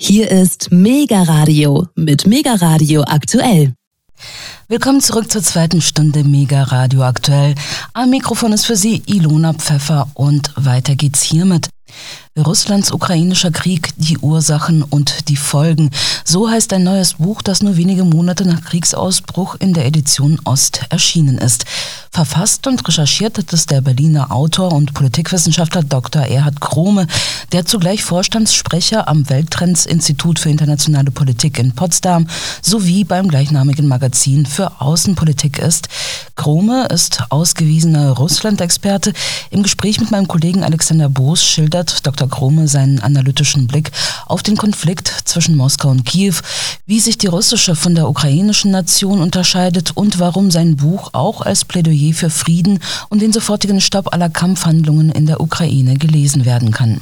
Hier ist Mega Radio mit Mega Radio aktuell. Willkommen zurück zur zweiten Stunde Mega Radio aktuell. Am Mikrofon ist für Sie Ilona Pfeffer und weiter geht's hiermit. Russlands ukrainischer Krieg, die Ursachen und die Folgen. So heißt ein neues Buch, das nur wenige Monate nach Kriegsausbruch in der Edition Ost erschienen ist. Verfasst und recherchiert hat es der Berliner Autor und Politikwissenschaftler Dr. Erhard Krome, der zugleich Vorstandssprecher am Welttrends-Institut für internationale Politik in Potsdam sowie beim gleichnamigen Magazin für Außenpolitik ist. Krome ist ausgewiesener Russland-Experte. Im Gespräch mit meinem Kollegen Alexander Boos schildert Dr. Krome seinen analytischen Blick auf den Konflikt zwischen Moskau und Kiew, wie sich die russische von der ukrainischen Nation unterscheidet und warum sein Buch auch als Plädoyer für Frieden und den sofortigen Stopp aller Kampfhandlungen in der Ukraine gelesen werden kann.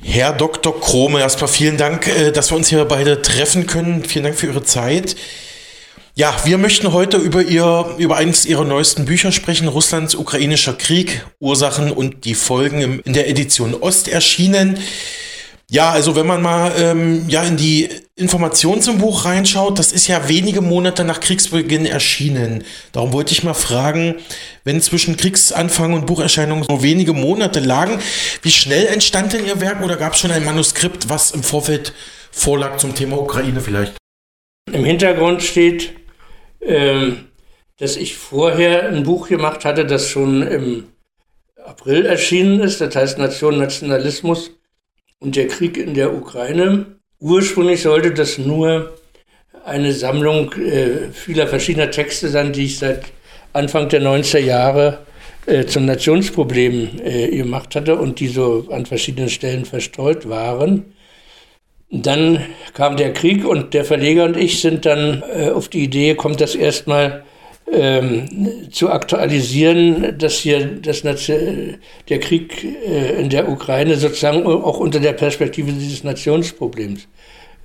Herr Dr. Krome, erstmal vielen Dank, äh, dass wir uns hier beide treffen können. Vielen Dank für Ihre Zeit. Ja, wir möchten heute über ihr, über eines ihrer neuesten Bücher sprechen, Russlands ukrainischer Krieg, Ursachen und die Folgen in der Edition Ost erschienen. Ja, also wenn man mal ähm, ja in die Informationen zum Buch reinschaut, das ist ja wenige Monate nach Kriegsbeginn erschienen. Darum wollte ich mal fragen, wenn zwischen Kriegsanfang und Bucherscheinung nur wenige Monate lagen, wie schnell entstand denn Ihr Werk oder gab es schon ein Manuskript, was im Vorfeld vorlag zum Thema Ukraine vielleicht? Im Hintergrund steht dass ich vorher ein Buch gemacht hatte, das schon im April erschienen ist, das heißt Nation, Nationalismus und der Krieg in der Ukraine. Ursprünglich sollte das nur eine Sammlung äh, vieler verschiedener Texte sein, die ich seit Anfang der 90er Jahre äh, zum Nationsproblem äh, gemacht hatte und die so an verschiedenen Stellen verstreut waren. Dann kam der Krieg und der Verleger und ich sind dann äh, auf die Idee kommt, das erstmal ähm, zu aktualisieren, dass hier das, der Krieg äh, in der Ukraine sozusagen auch unter der Perspektive dieses Nationsproblems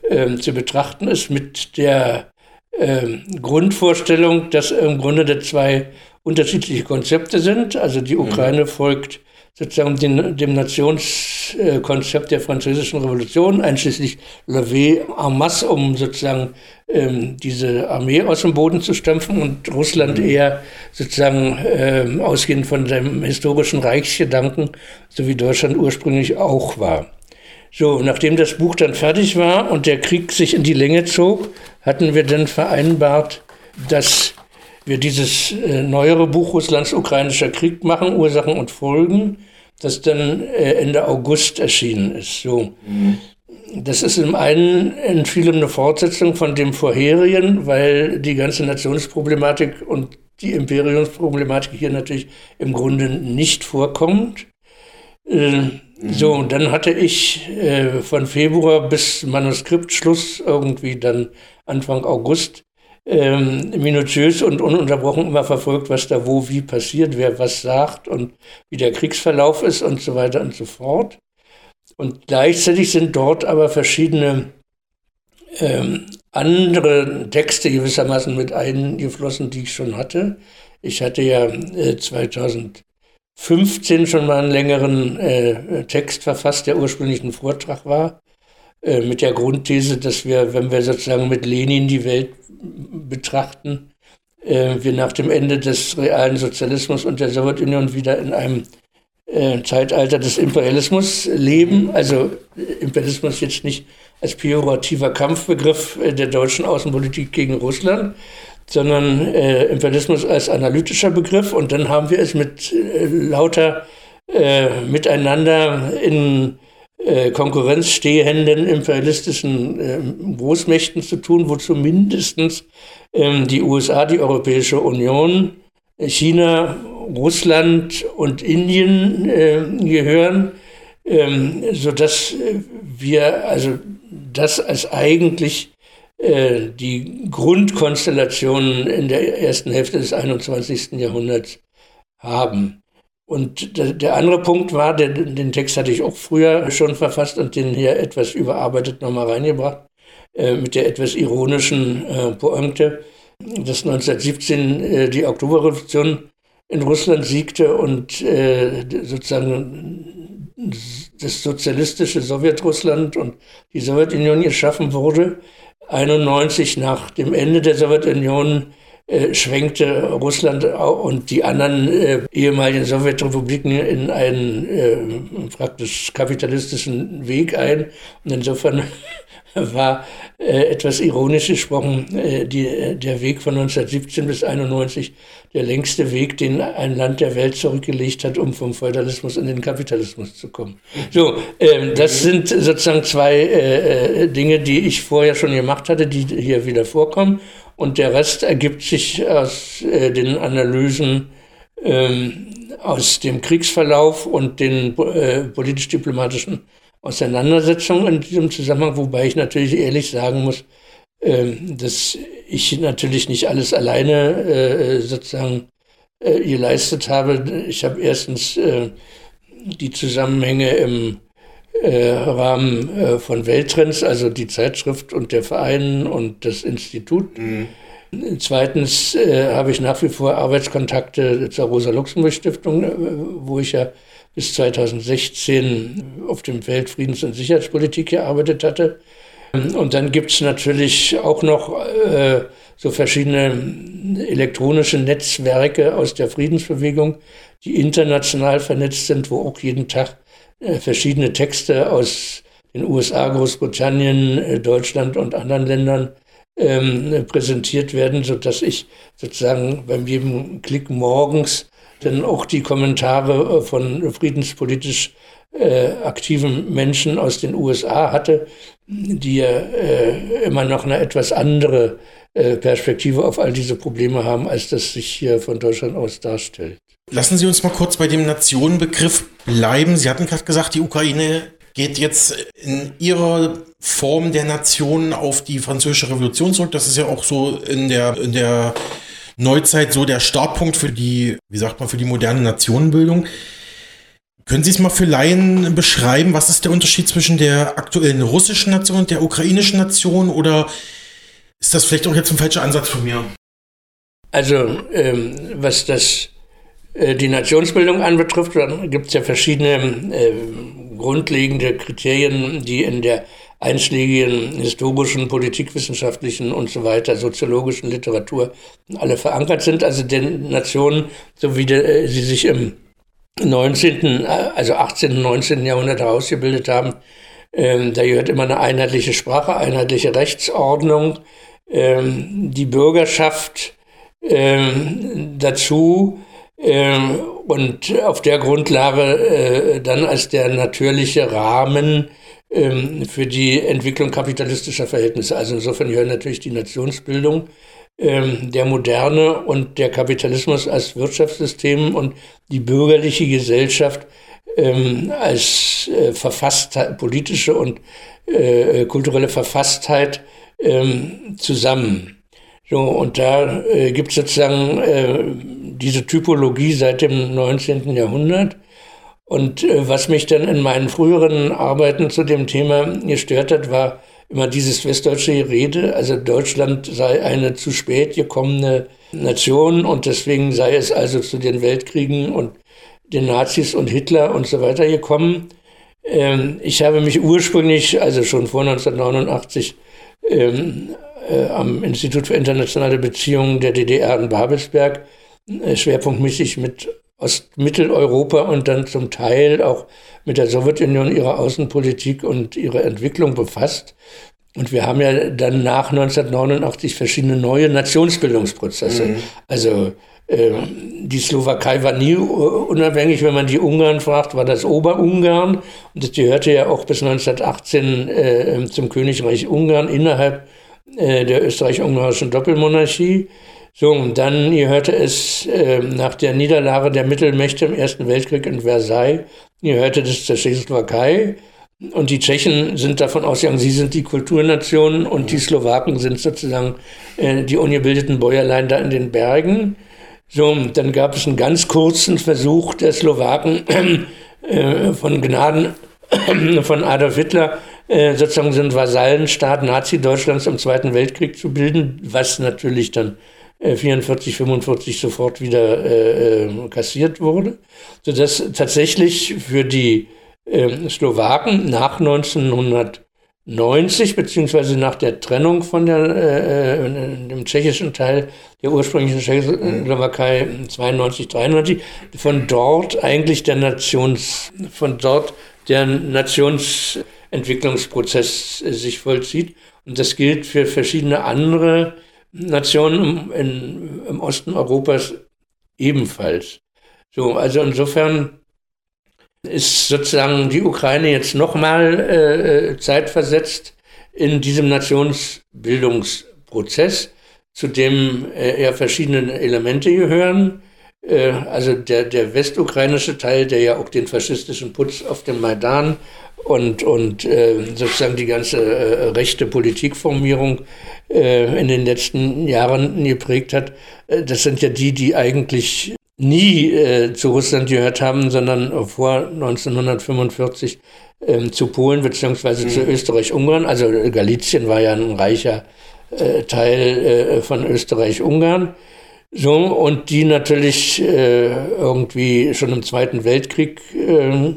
ähm, zu betrachten ist, mit der ähm, Grundvorstellung, dass im Grunde da zwei unterschiedliche Konzepte sind. Also die mhm. Ukraine folgt sozusagen den, dem Nationskonzept der Französischen Revolution, einschließlich Levée en masse, um sozusagen ähm, diese Armee aus dem Boden zu stampfen und Russland mhm. eher sozusagen ähm, ausgehend von seinem historischen Reichsgedanken, so wie Deutschland ursprünglich auch war. So, nachdem das Buch dann fertig war und der Krieg sich in die Länge zog, hatten wir dann vereinbart, dass wir dieses äh, neuere Buch Russlands ukrainischer Krieg machen, Ursachen und Folgen, das dann äh, Ende August erschienen ist. So. Mhm. Das ist im einen in vielem eine Fortsetzung von dem vorherigen, weil die ganze Nationsproblematik und die Imperiumsproblematik hier natürlich im Grunde nicht vorkommt. Äh, mhm. So, und dann hatte ich äh, von Februar bis Manuskriptschluss irgendwie dann Anfang August ähm, minutiös und ununterbrochen immer verfolgt, was da wo wie passiert, wer was sagt und wie der Kriegsverlauf ist und so weiter und so fort. Und gleichzeitig sind dort aber verschiedene ähm, andere Texte gewissermaßen mit eingeflossen, die ich schon hatte. Ich hatte ja äh, 2015 schon mal einen längeren äh, Text verfasst, der ursprünglich ein Vortrag war, mit der Grundthese, dass wir, wenn wir sozusagen mit Lenin die Welt betrachten, äh, wir nach dem Ende des realen Sozialismus und der Sowjetunion wieder in einem äh, Zeitalter des Imperialismus leben. Also Imperialismus jetzt nicht als pejorativer Kampfbegriff äh, der deutschen Außenpolitik gegen Russland, sondern äh, Imperialismus als analytischer Begriff. Und dann haben wir es mit äh, lauter äh, Miteinander in äh, Konkurrenz stehenden imperialistischen äh, Großmächten zu tun, wozu mindestens ähm, die USA, die Europäische Union, China, Russland und Indien äh, gehören, ähm, sodass wir also das als eigentlich äh, die Grundkonstellation in der ersten Hälfte des 21. Jahrhunderts haben. Und der andere Punkt war, den, Text hatte ich auch früher schon verfasst und den hier etwas überarbeitet nochmal reingebracht, äh, mit der etwas ironischen äh, Pointe, dass 1917 äh, die Oktoberrevolution in Russland siegte und sozusagen das sozialistische Sowjetrussland und die Sowjetunion geschaffen wurde. 91 nach dem Ende der Sowjetunion äh, schwenkte Russland und die anderen äh, ehemaligen Sowjetrepubliken in einen äh, praktisch kapitalistischen Weg ein. Und insofern war äh, etwas ironisch gesprochen äh, die, der Weg von 1917 bis 91 der längste Weg, den ein Land der Welt zurückgelegt hat, um vom Feudalismus in den Kapitalismus zu kommen. So, ähm, das sind sozusagen zwei äh, Dinge, die ich vorher schon gemacht hatte, die hier wieder vorkommen. Und der Rest ergibt sich aus äh, den Analysen ähm, aus dem Kriegsverlauf und den äh, politisch-diplomatischen Auseinandersetzungen in diesem Zusammenhang, wobei ich natürlich ehrlich sagen muss, ähm, dass ich natürlich nicht alles alleine äh, sozusagen äh, geleistet habe. Ich habe erstens äh, die Zusammenhänge im Rahmen von Welttrends, also die Zeitschrift und der Verein und das Institut. Mhm. Zweitens habe ich nach wie vor Arbeitskontakte zur Rosa-Luxemburg-Stiftung, wo ich ja bis 2016 auf dem Feld Friedens- und Sicherheitspolitik gearbeitet hatte. Und dann gibt es natürlich auch noch äh, so verschiedene elektronische Netzwerke aus der Friedensbewegung, die international vernetzt sind, wo auch jeden Tag äh, verschiedene Texte aus den USA, Großbritannien, äh, Deutschland und anderen Ländern ähm, präsentiert werden, sodass ich sozusagen beim jedem Klick morgens dann auch die Kommentare äh, von friedenspolitisch äh, aktiven Menschen aus den USA hatte, die ja äh, immer noch eine etwas andere äh, Perspektive auf all diese Probleme haben, als das sich hier von Deutschland aus darstellt. Lassen Sie uns mal kurz bei dem Nationenbegriff bleiben. Sie hatten gerade gesagt, die Ukraine geht jetzt in ihrer Form der Nation auf die französische Revolution zurück. Das ist ja auch so in der, in der Neuzeit so der Startpunkt für die, wie sagt man, für die moderne Nationenbildung. Können Sie es mal für Laien beschreiben? Was ist der Unterschied zwischen der aktuellen russischen Nation und der ukrainischen Nation? Oder ist das vielleicht auch jetzt ein falscher Ansatz von mir? Also, ähm, was das, die Nationsbildung anbetrifft, dann gibt es ja verschiedene äh, grundlegende Kriterien, die in der einschlägigen historischen, politikwissenschaftlichen und so weiter, soziologischen Literatur alle verankert sind. Also den Nationen, so wie de, äh, sie sich im 19., also 18., 19. Jahrhundert herausgebildet haben. Ähm, da gehört immer eine einheitliche Sprache, einheitliche Rechtsordnung, ähm, die Bürgerschaft ähm, dazu und auf der Grundlage äh, dann als der natürliche Rahmen ähm, für die Entwicklung kapitalistischer Verhältnisse. Also insofern gehören natürlich die Nationsbildung ähm, der Moderne und der Kapitalismus als Wirtschaftssystem und die bürgerliche Gesellschaft ähm, als äh, Verfasstheit, politische und äh, kulturelle Verfasstheit ähm, zusammen. So, und da äh, gibt es sozusagen diese Typologie seit dem 19. Jahrhundert. Und äh, was mich dann in meinen früheren Arbeiten zu dem Thema gestört hat, war immer dieses westdeutsche Rede, also Deutschland sei eine zu spät gekommene Nation und deswegen sei es also zu den Weltkriegen und den Nazis und Hitler und so weiter gekommen. Ähm, ich habe mich ursprünglich, also schon vor 1989, ähm, äh, am Institut für internationale Beziehungen der DDR in Babelsberg schwerpunktmäßig mit Ostmitteleuropa und dann zum Teil auch mit der Sowjetunion ihrer Außenpolitik und ihrer Entwicklung befasst. Und wir haben ja dann nach 1989 verschiedene neue Nationsbildungsprozesse. Mhm. Also äh, die Slowakei war nie unabhängig, wenn man die Ungarn fragt, war das Oberungarn. Und das gehörte ja auch bis 1918 äh, zum Königreich Ungarn innerhalb äh, der österreich-ungarischen Doppelmonarchie. So, und dann gehörte es äh, nach der Niederlage der Mittelmächte im Ersten Weltkrieg in Versailles, gehörte das zur Tschechoslowakei. Und die Tschechen sind davon ausgegangen, sie sind die Kulturnation und die Slowaken sind sozusagen äh, die ungebildeten Bäuerlein da in den Bergen. So, dann gab es einen ganz kurzen Versuch der Slowaken äh, von Gnaden von Adolf Hitler, äh, sozusagen so einen Vasallenstaat Nazi-Deutschlands im Zweiten Weltkrieg zu bilden, was natürlich dann 44, äh, 45 sofort wieder äh, äh, kassiert wurde, sodass tatsächlich für die äh, Slowaken nach 1990, beziehungsweise nach der Trennung von der, äh, äh dem tschechischen Teil der ursprünglichen Tschechoslowakei 92, 93, von dort eigentlich der Nations, von dort der Nationsentwicklungsprozess sich vollzieht. Und das gilt für verschiedene andere Nationen im, im Osten Europas ebenfalls. So, also insofern ist sozusagen die Ukraine jetzt nochmal äh, zeitversetzt in diesem Nationsbildungsprozess, zu dem äh, ja verschiedene Elemente gehören. Äh, also der, der westukrainische Teil, der ja auch den faschistischen Putz auf dem Maidan und, und äh, sozusagen die ganze äh, rechte Politikformierung äh, in den letzten Jahren geprägt hat. Äh, das sind ja die, die eigentlich nie äh, zu Russland gehört haben, sondern vor 1945 ähm, zu Polen beziehungsweise mhm. zu Österreich-Ungarn. Also Galizien war ja ein reicher Teil von Österreich-Ungarn. So, und die natürlich äh, irgendwie schon im Zweiten Weltkrieg äh,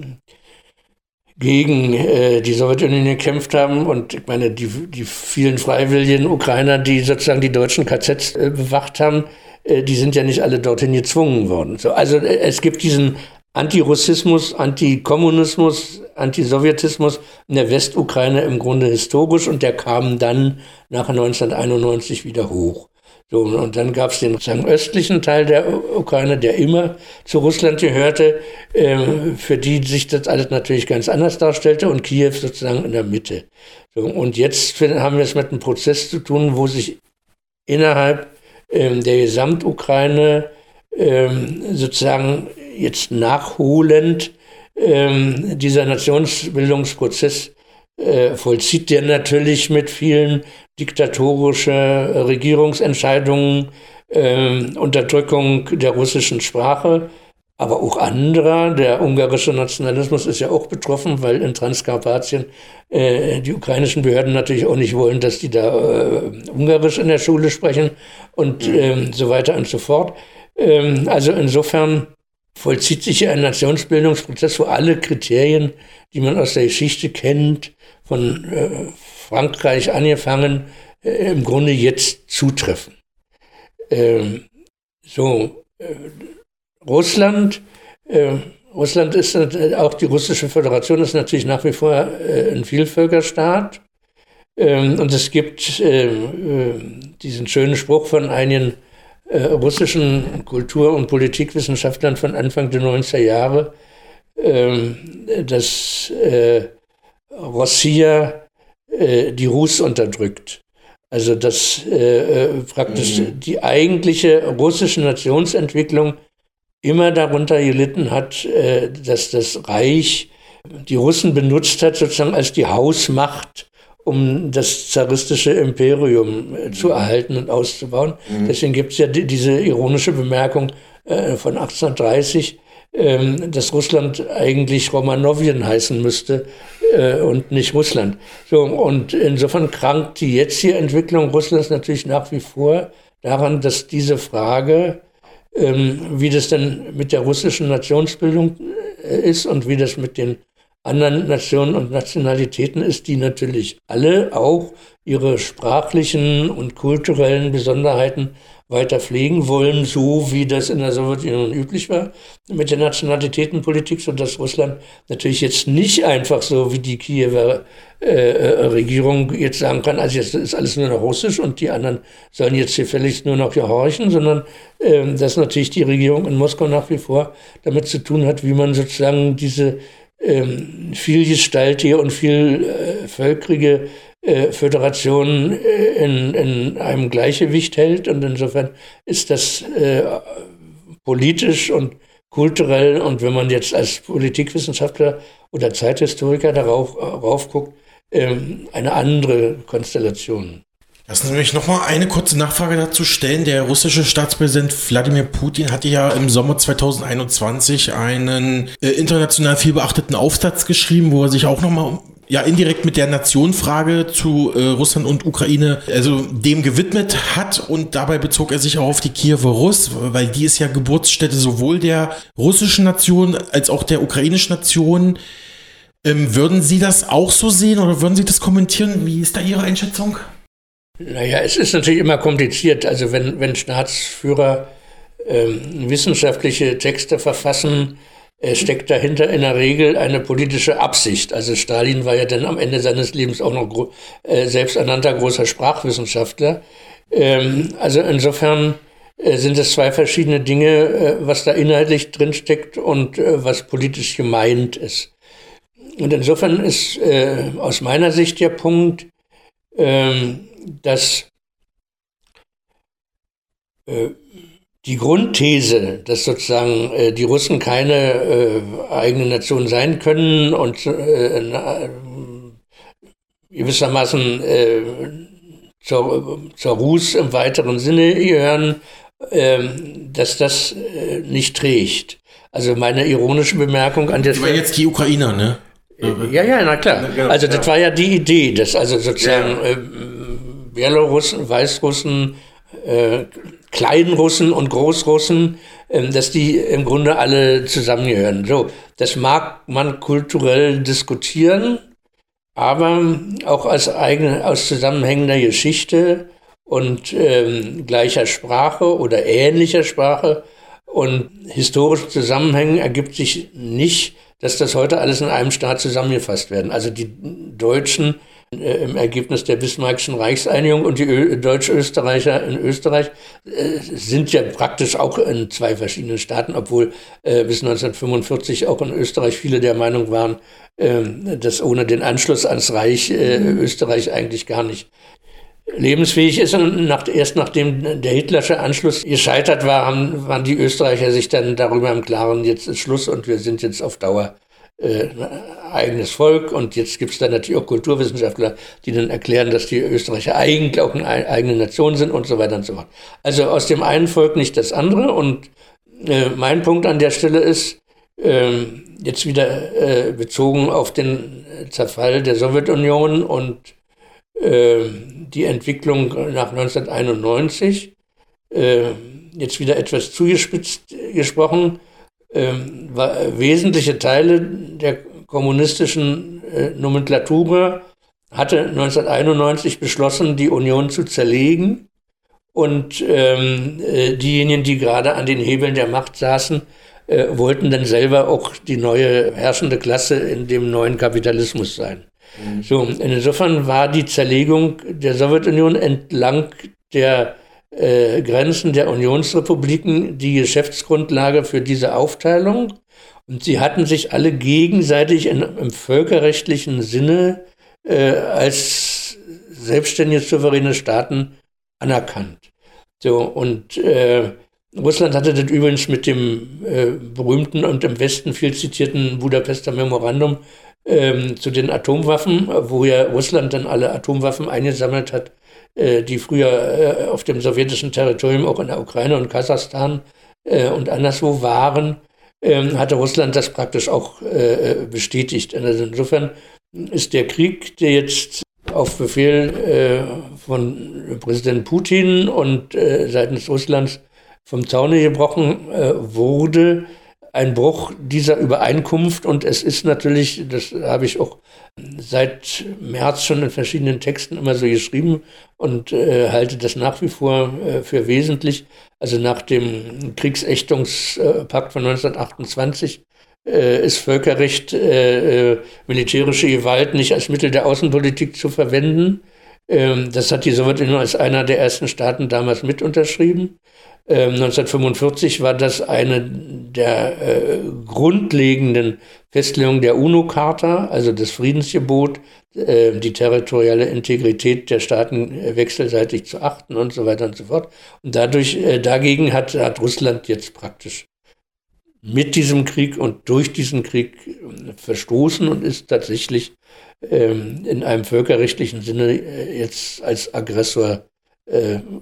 gegen äh, die Sowjetunion gekämpft haben. Und ich meine, die, die vielen freiwilligen Ukrainer, die sozusagen die deutschen KZs äh, bewacht haben, äh, die sind ja nicht alle dorthin gezwungen worden. So, also äh, es gibt diesen Antirussismus, Antikommunismus, Antisowjetismus in der Westukraine im Grunde historisch und der kam dann nach 1991 wieder hoch. So, und dann gab es den sozusagen östlichen Teil der Ukraine, der immer zu Russland gehörte, äh, für die sich das alles natürlich ganz anders darstellte und Kiew sozusagen in der Mitte. So, und jetzt haben wir es mit einem Prozess zu tun, wo sich innerhalb ähm, der Gesamtukraine ähm, sozusagen jetzt nachholend ähm, dieser Nationsbildungsprozess äh, vollzieht, der natürlich mit vielen diktatorische Regierungsentscheidungen, äh, Unterdrückung der russischen Sprache, aber auch anderer. Der ungarische Nationalismus ist ja auch betroffen, weil in Transkarpatien äh, die ukrainischen Behörden natürlich auch nicht wollen, dass die da äh, Ungarisch in der Schule sprechen und äh, so weiter und so fort. Ähm, also insofern vollzieht sich hier ein Nationsbildungsprozess, wo alle Kriterien, die man aus der Geschichte kennt, von äh, Frankreich angefangen, äh, im Grunde jetzt zutreffen. Ähm, so, äh, Russland, äh, Russland ist auch die russische Föderation ist natürlich nach wie vor äh, ein Vielvölkerstaat. Ähm, und es gibt äh, diesen schönen Spruch von einigen russischen Kultur- und Politikwissenschaftlern von Anfang der 90er Jahre, ähm, dass Rossia äh, die Rus unterdrückt. Also dass äh, äh, praktisch mhm. die eigentliche russische Nationsentwicklung immer darunter gelitten hat, äh, dass das Reich die Russen benutzt hat, sozusagen als die Hausmacht, um das zaristische Imperium äh, zu erhalten und auszubauen. Mhm. Deswegen gibt es ja die, diese ironische Bemerkung äh, von 1830, ähm, dass Russland eigentlich Romanowien heißen müsste äh, und nicht Russland. So, und insofern krankt die jetzige Entwicklung Russlands natürlich nach wie vor daran, dass diese Frage, ähm, wie das denn mit der russischen Nationsbildung äh, ist und wie das mit den anderen Nationen und Nationalitäten ist, die natürlich alle auch ihre sprachlichen und kulturellen Besonderheiten weiter pflegen wollen, so wie das in der Sowjetunion üblich war mit der Nationalitätenpolitik, sodass Russland natürlich jetzt nicht einfach so wie die Kiewer äh, äh, Regierung jetzt sagen kann, also jetzt ist alles nur noch Russisch und die anderen sollen jetzt gefälligst nur noch gehorchen, sondern äh, dass natürlich die Regierung in Moskau nach wie vor damit zu tun hat, wie man sozusagen diese ähm, vielgestaltige und vielvölkrige äh, äh, Föderation äh, in, in, einem Gleichgewicht hält. Und insofern ist das äh, politisch und kulturell und wenn man jetzt als Politikwissenschaftler oder Zeithistoriker darauf, darauf guckt, ähm, eine andere Konstellation. Lassen Sie mich noch mal eine kurze Nachfrage dazu stellen. Der russische Staatspräsident Wladimir Putin hatte ja im Sommer 2021 einen äh, international vielbeachteten Aufsatz geschrieben, wo er sich auch noch mal ja indirekt mit der Nationfrage zu äh, Russland und Ukraine also dem gewidmet hat und dabei bezog er sich auch auf die Kiewer Russ, weil die ist ja Geburtsstätte sowohl der russischen Nation als auch der ukrainischen Nation. Ähm, würden Sie das auch so sehen oder würden Sie das kommentieren? Wie ist da Ihre Einschätzung? Naja, es ist natürlich immer kompliziert. Also wenn, wenn Staatsführer ähm, wissenschaftliche Texte verfassen, äh, steckt dahinter in der Regel eine politische Absicht. Also Stalin war ja dann am Ende seines Lebens auch noch äh, selbsternannter großer Sprachwissenschaftler. Ähm, also insofern äh, sind es zwei verschiedene Dinge, äh, was da inhaltlich drinsteckt und äh, was politisch gemeint ist. Und insofern ist äh, aus meiner Sicht der Punkt, ähm, dass äh, die Grundthese, dass sozusagen äh, die Russen keine äh, eigene Nation sein können und äh, na, gewissermaßen äh, zur, zur Rus im weiteren Sinne gehören, ähm, dass das äh, nicht trägt. Also meine ironische Bemerkung an der Stelle. war jetzt die Ukrainer, ne? Ja, ja, na klar. Genau, also das war ja die Idee, dass also sozusagen ja. äh, Belarussen, Weißrussen, äh, Kleinrussen und Großrussen, äh, dass die im Grunde alle zusammengehören. So, das mag man kulturell diskutieren, aber auch aus eigene, aus zusammenhängender Geschichte und ähm, gleicher Sprache oder ähnlicher Sprache und historischen Zusammenhängen ergibt sich nicht, dass das heute alles in einem Staat zusammengefasst werden. Also die Deutschen äh, im Ergebnis der Bismarckischen Reichseinigung und die Deutsch-Österreicher in Österreich äh, sind ja praktisch auch in zwei verschiedenen Staaten, obwohl äh, bis 1945 auch in Österreich viele der Meinung waren, ähm, dass ohne den Anschluss ans Reich äh, Österreich eigentlich gar nicht lebensfähig ist. Und nach, erst nachdem der hitlersche Anschluss gescheitert war, haben, waren die Österreicher sich dann darüber im Klaren, jetzt ist Schluss und wir sind jetzt auf Dauer äh, eigenes Volk. Und jetzt gibt es dann natürlich auch Kulturwissenschaftler, die dann erklären, dass die Österreicher eigentlich auch eine eigene Nation sind und so weiter und so fort. Also aus dem einen Volk nicht das andere. Und äh, mein Punkt an der Stelle ist, äh, jetzt wieder äh, bezogen auf den Zerfall der Sowjetunion und die Entwicklung nach 1991, äh, jetzt wieder etwas zugespitzt gesprochen, ähm, wesentliche Teile der kommunistischen äh, Nomenklatur hatte 1991 beschlossen, die Union zu zerlegen. Und ähm, äh, diejenigen, die gerade an den Hebeln der Macht saßen, äh, wollten dann selber auch die neue herrschende Klasse in dem neuen Kapitalismus sein. So, insofern war die Zerlegung der Sowjetunion entlang der äh, Grenzen der Unionsrepubliken die Geschäftsgrundlage für diese Aufteilung. Und sie hatten sich alle gegenseitig in, im völkerrechtlichen Sinne äh, als selbstständige souveräne Staaten anerkannt. So, und äh, Russland hatte das übrigens mit dem äh, berühmten und im Westen viel zitierten Budapester Memorandum ähm, zu den Atomwaffen, wo ja Russland dann alle Atomwaffen eingesammelt hat, äh, die früher äh, auf dem sowjetischen Territorium, auch in der Ukraine und Kasachstan äh, und anderswo waren, ähm, hatte Russland das praktisch auch äh, bestätigt. Also insofern ist der Krieg, der jetzt auf Befehl äh, von Präsident Putin und äh, seitens Russlands vom Zaune gebrochen wurde, ein Bruch dieser Übereinkunft und es ist natürlich, das habe ich auch seit März schon in verschiedenen Texten immer so geschrieben und äh, halte das nach wie vor äh, für wesentlich. Also nach dem Kriegsächtungspakt von 1928 äh, ist Völkerrecht, äh, äh, militärische Gewalt nicht als Mittel der Außenpolitik zu verwenden. Ähm, das hat die Sowjetunion als einer der ersten Staaten damals mit unterschrieben. 1945 ähm, war das eine der äh, grundlegenden Festlegungen der UNO-Charta, also das Friedensgebot, äh, die territoriale Integrität der Staaten äh, wechselseitig zu achten und so weiter und so fort. Und dadurch, äh, dagegen hat, hat Russland jetzt praktisch mit diesem Krieg und durch diesen Krieg äh, verstoßen und ist tatsächlich ähm, in einem völkerrechtlichen Sinne äh, jetzt als Aggressor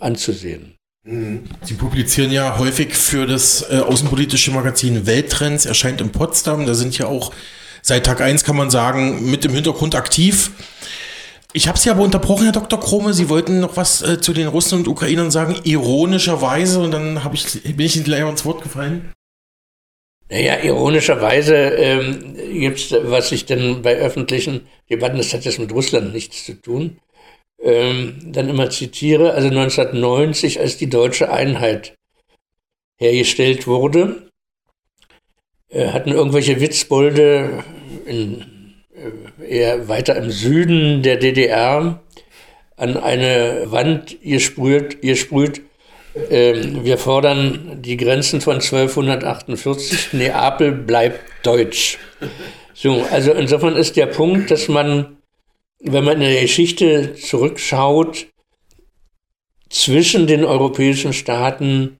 anzusehen. Sie publizieren ja häufig für das äh, außenpolitische Magazin Welttrends, erscheint in Potsdam. Da sind ja auch seit Tag 1, kann man sagen, mit dem Hintergrund aktiv. Ich habe Sie aber unterbrochen, Herr Dr. Krome. Sie wollten noch was äh, zu den Russen und Ukrainern sagen, ironischerweise, und dann ich, bin ich Ihnen gleich ins Wort gefallen. Naja, ironischerweise ähm, gibt es, was ich denn bei öffentlichen Debatten, das hat jetzt mit Russland nichts zu tun, ähm, dann immer zitiere, also 1990, als die deutsche Einheit hergestellt wurde, äh, hatten irgendwelche Witzbolde in, äh, eher weiter im Süden der DDR an eine Wand gesprüht, gesprüht ähm, wir fordern die Grenzen von 1248. Neapel bleibt deutsch. So, also insofern ist der Punkt, dass man, wenn man in der Geschichte zurückschaut, zwischen den europäischen Staaten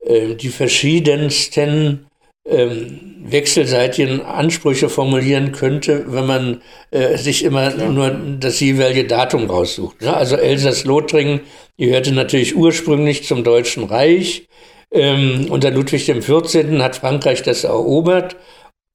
äh, die verschiedensten ähm, wechselseitigen Ansprüche formulieren könnte, wenn man äh, sich immer nur das jeweilige Datum raussucht. Ne? Also Elsass-Lothringen gehörte natürlich ursprünglich zum Deutschen Reich. Ähm, unter Ludwig XIV. hat Frankreich das erobert.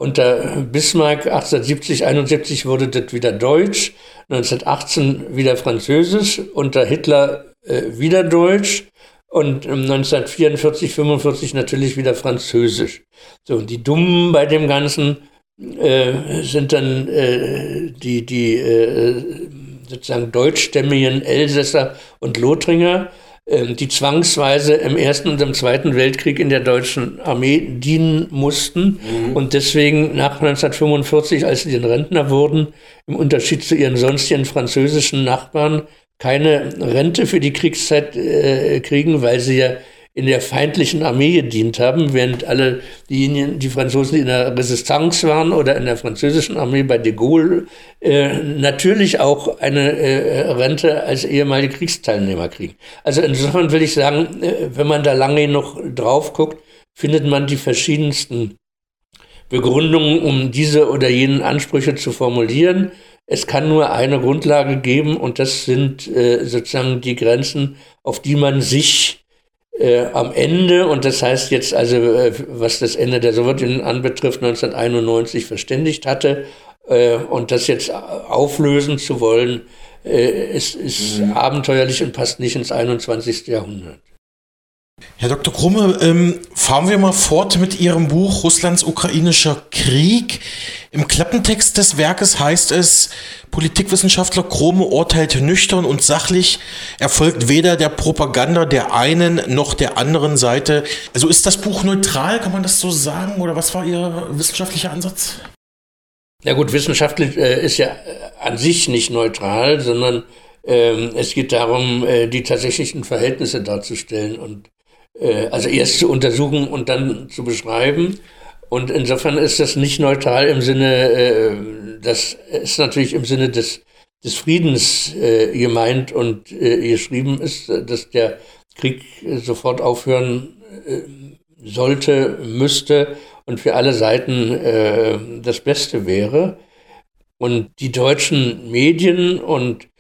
Unter Bismarck 1870, 71 wurde das wieder Deutsch, 1918 wieder Französisch, unter Hitler äh, wieder Deutsch und 1944, 45 natürlich wieder Französisch. So, und die Dummen bei dem Ganzen äh, sind dann äh, die, die äh, sozusagen deutschstämmigen Elsässer und Lothringer, die zwangsweise im Ersten und im Zweiten Weltkrieg in der deutschen Armee dienen mussten mhm. und deswegen nach 1945, als sie den Rentner wurden, im Unterschied zu ihren sonstigen französischen Nachbarn, keine Rente für die Kriegszeit äh, kriegen, weil sie ja in der feindlichen Armee gedient haben, während alle diejenigen, die Franzosen, die in der Resistance waren oder in der französischen Armee bei de Gaulle, äh, natürlich auch eine äh, Rente als ehemalige Kriegsteilnehmer kriegen. Also insofern will ich sagen, äh, wenn man da lange noch drauf guckt, findet man die verschiedensten Begründungen, um diese oder jenen Ansprüche zu formulieren. Es kann nur eine Grundlage geben und das sind äh, sozusagen die Grenzen, auf die man sich äh, am Ende, und das heißt jetzt also, äh, was das Ende der Sowjetunion anbetrifft, 1991 verständigt hatte. Äh, und das jetzt auflösen zu wollen, äh, ist, ist mhm. abenteuerlich und passt nicht ins 21. Jahrhundert. Herr Dr. Krumme, ähm, fahren wir mal fort mit Ihrem Buch Russlands ukrainischer Krieg. Im Klappentext des Werkes heißt es, Politikwissenschaftler Krumme urteilt nüchtern und sachlich, er folgt weder der Propaganda der einen noch der anderen Seite. Also ist das Buch neutral, kann man das so sagen? Oder was war Ihr wissenschaftlicher Ansatz? Na gut, wissenschaftlich äh, ist ja äh, an sich nicht neutral, sondern ähm, es geht darum, äh, die tatsächlichen Verhältnisse darzustellen und äh, also erst zu untersuchen und dann zu beschreiben. Und insofern ist das nicht neutral im Sinne, äh, das ist natürlich im Sinne des, des Friedens äh, gemeint und geschrieben ist, dass der Krieg sofort aufhören sollte, müsste und für alle Seiten das Beste wäre. Und die deutschen Medien und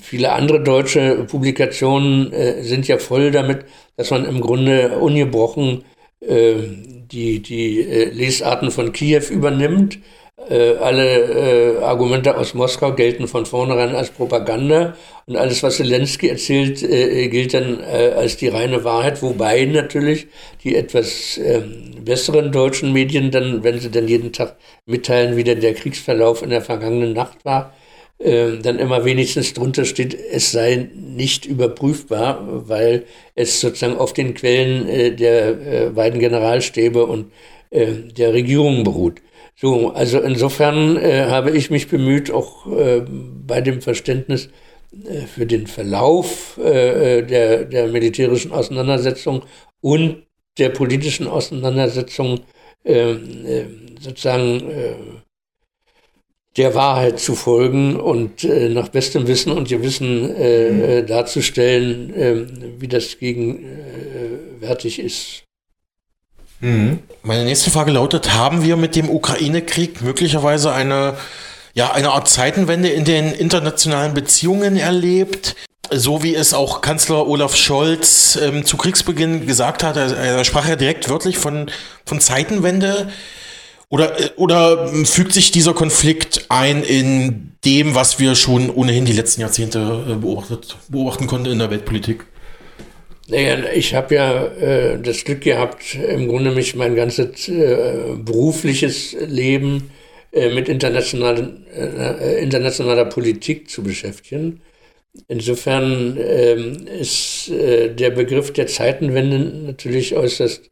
viele andere deutsche Publikationen äh, sind ja voll damit, dass man im Grunde ungebrochen äh, die, die äh, Lesarten von Kiew übernimmt. Äh, alle Argumente aus Moskau gelten von vornherein als Propaganda und alles, was Zelensky erzählt, äh, gilt dann als die reine Wahrheit, wobei natürlich die etwas ähm, besseren deutschen Medien dann, wenn sie dann jeden Tag mitteilen, wie denn der Kriegsverlauf in der vergangenen Nacht war, ähm, dann immer wenigstens drunter steht, es sei nicht überprüfbar, weil es sozusagen auf den Quellen äh, der äh, beiden Generalstäbe und äh, der Regierung beruht. So, also insofern habe ich mich bemüht, auch bei dem Verständnis für den Verlauf der, der militärischen Auseinandersetzung und der politischen Auseinandersetzung sozusagen der Wahrheit zu folgen und äh, nach bestem Wissen und Gewissen äh, mhm. äh, darzustellen, äh, wie das gegenwärtig ist. Mhm. Meine nächste Frage lautet, haben wir mit dem Ukraine-Krieg möglicherweise eine, ja, eine Art Zeitenwende in den internationalen Beziehungen erlebt? So wie es auch Kanzler Olaf Scholz ähm, zu Kriegsbeginn gesagt hat, er, er sprach ja direkt wörtlich von, von Zeitenwende. Oder, äh, oder fügt sich dieser Konflikt ein in dem, was wir schon ohnehin die letzten Jahrzehnte äh, beobachtet, beobachten konnten in der Weltpolitik? Naja, ich habe ja äh, das Glück gehabt, im Grunde mich mein ganzes äh, berufliches Leben äh, mit internationalen, äh, internationaler Politik zu beschäftigen. Insofern ähm, ist der Begriff der Zeitenwende natürlich äußerst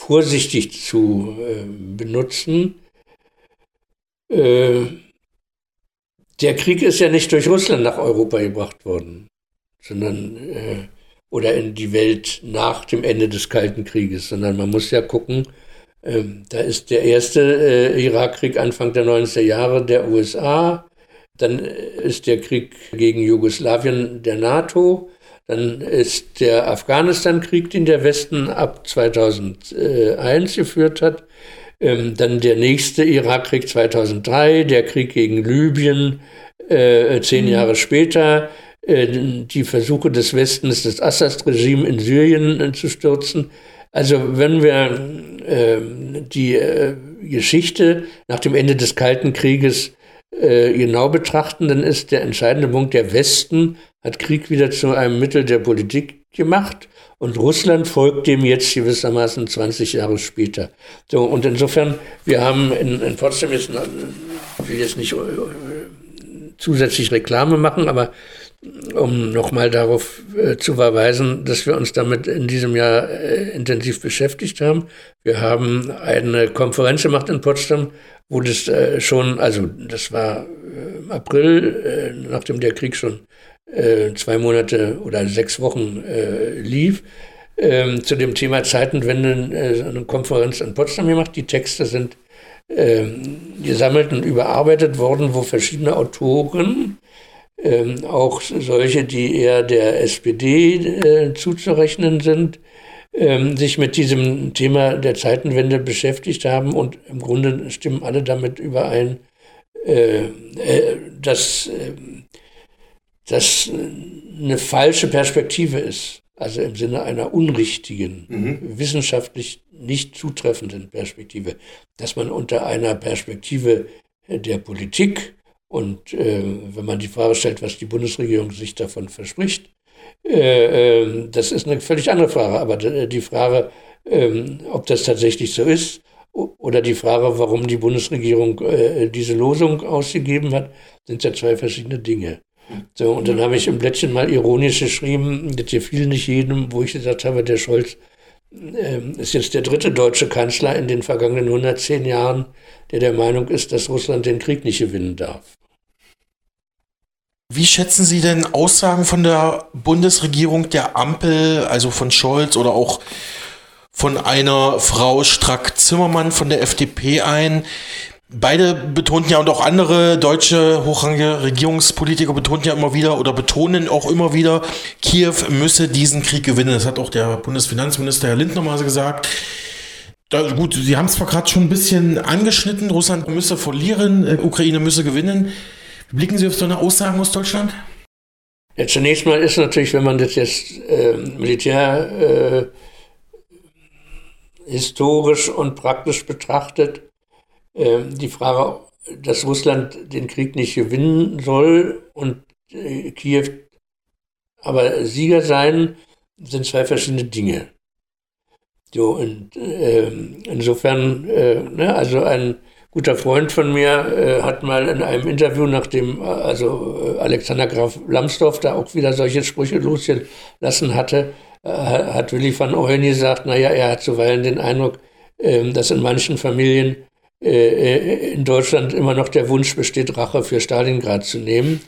vorsichtig zu äh, benutzen. der Krieg ist ja nicht durch Russland nach Europa gebracht worden, sondern oder in die Welt nach dem Ende des Kalten Krieges, sondern man muss ja gucken, ähm, da ist der erste äh, Irakkrieg Anfang der 90er Jahre der USA, dann äh, ist der Krieg gegen Jugoslawien der NATO, dann ist der Afghanistan-Krieg, den der Westen ab 2001 geführt hat, ähm, dann der nächste Irakkrieg 2003, der Krieg gegen Libyen äh, zehn mhm. Jahre später, äh, die Versuche des Westens, das Assad-Regime in Syrien äh, zu stürzen. Also wenn wir äh, die Geschichte nach dem Ende des Kalten Krieges äh, genau betrachten, dann ist der entscheidende Punkt, der Westen hat Krieg wieder zu einem Mittel der Politik gemacht und Russland folgt dem jetzt gewissermaßen 20 Jahre später. So, und insofern, wir haben in, in Potsdam jetzt, ich will jetzt nicht zusätzlich Reklame machen, aber um nochmal darauf äh, zu verweisen, dass wir uns damit in diesem Jahr äh, intensiv beschäftigt haben. Wir haben eine Konferenz gemacht in Potsdam, wo das äh, schon, also das war äh, im April, äh, nachdem der Krieg schon äh, zwei Monate oder sechs Wochen lief, ähm, zu dem Thema Zeitenwende eine Konferenz in Potsdam gemacht. Die Texte sind ähm, gesammelt und überarbeitet worden, wo verschiedene Autoren ähm, auch solche, die eher der SPD äh, zuzurechnen sind, ähm, sich mit diesem Thema der Zeitenwende beschäftigt haben und im Grunde stimmen alle damit überein, äh, äh, dass äh, das eine falsche Perspektive ist, also im Sinne einer unrichtigen, mhm. wissenschaftlich nicht zutreffenden Perspektive, dass man unter einer Perspektive der Politik und äh, wenn man die Frage stellt, was die Bundesregierung sich davon verspricht, äh, äh, das ist eine völlig andere Frage. Aber die Frage, ähm, ob das tatsächlich so ist, oder die Frage, warum die Bundesregierung äh, diese Losung ausgegeben hat, sind ja zwei verschiedene Dinge. So, und dann habe ich im Blättchen mal ironisch geschrieben, das gefiel nicht jedem, wo ich gesagt habe, der Scholz ähm, ist jetzt der dritte deutsche Kanzler in den vergangenen 110 Jahren, der der Meinung ist, dass Russland den Krieg nicht gewinnen darf. Wie schätzen Sie denn Aussagen von der Bundesregierung der Ampel, also von Scholz oder auch von einer Frau Strack-Zimmermann von der FDP ein? Beide betonten ja und auch andere deutsche hochrangige Regierungspolitiker betonten ja immer wieder oder betonen auch immer wieder, Kiew müsse diesen Krieg gewinnen. Das hat auch der Bundesfinanzminister Herr Lindner mal gesagt. Da, gut, Sie haben es zwar gerade schon ein bisschen angeschnitten, Russland müsse verlieren, äh, Ukraine müsse gewinnen. Blicken Sie auf so eine Aussage aus Deutschland? Ja, zunächst mal ist natürlich, wenn man das jetzt äh, militär äh, historisch und praktisch betrachtet, äh, die Frage, dass Russland den Krieg nicht gewinnen soll und äh, Kiew aber Sieger sein, sind zwei verschiedene Dinge. So, und äh, insofern, äh, ne, also ein guter Freund von mir äh, hat mal in einem Interview, nachdem äh, also äh, Alexander Graf Lambsdorff da auch wieder solche Sprüche losgelassen hatte, äh, hat Willy van Ooyen gesagt, naja, er hat zuweilen den Eindruck, ähm, dass in manchen Familien äh, in Deutschland immer noch der Wunsch besteht, Rache für Stalingrad zu nehmen.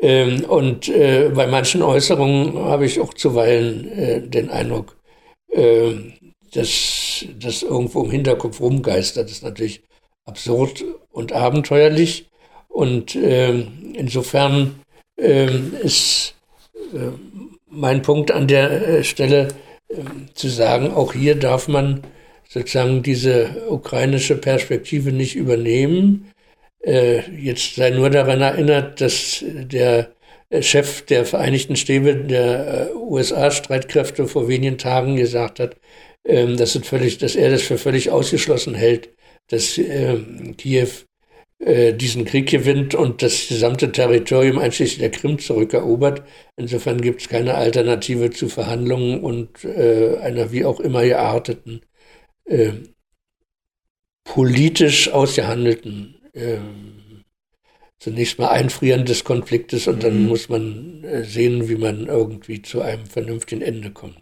Ähm, und äh, bei manchen Äußerungen habe ich auch zuweilen den Eindruck, ähm, dass das irgendwo im Hinterkopf rumgeistert. Das ist natürlich absurd und abenteuerlich. Und ähm, insofern ähm, ist äh, mein Punkt an der äh, Stelle äh, zu sagen, auch hier darf man sozusagen diese ukrainische Perspektive nicht übernehmen. Äh, jetzt sei nur daran erinnert, dass der Chef der Vereinigten Stäbe der äh, USA-Streitkräfte vor wenigen Tagen gesagt hat, ähm, dass, völlig, dass er das für völlig ausgeschlossen hält, dass äh, Kiew äh, diesen Krieg gewinnt und das gesamte Territorium einschließlich der Krim zurückerobert. Insofern gibt es keine Alternative zu Verhandlungen und äh, einer wie auch immer gearteten, äh, politisch ausgehandelten, äh, zunächst mal Einfrieren des Konfliktes und dann mhm. muss man äh, sehen, wie man irgendwie zu einem vernünftigen Ende kommt.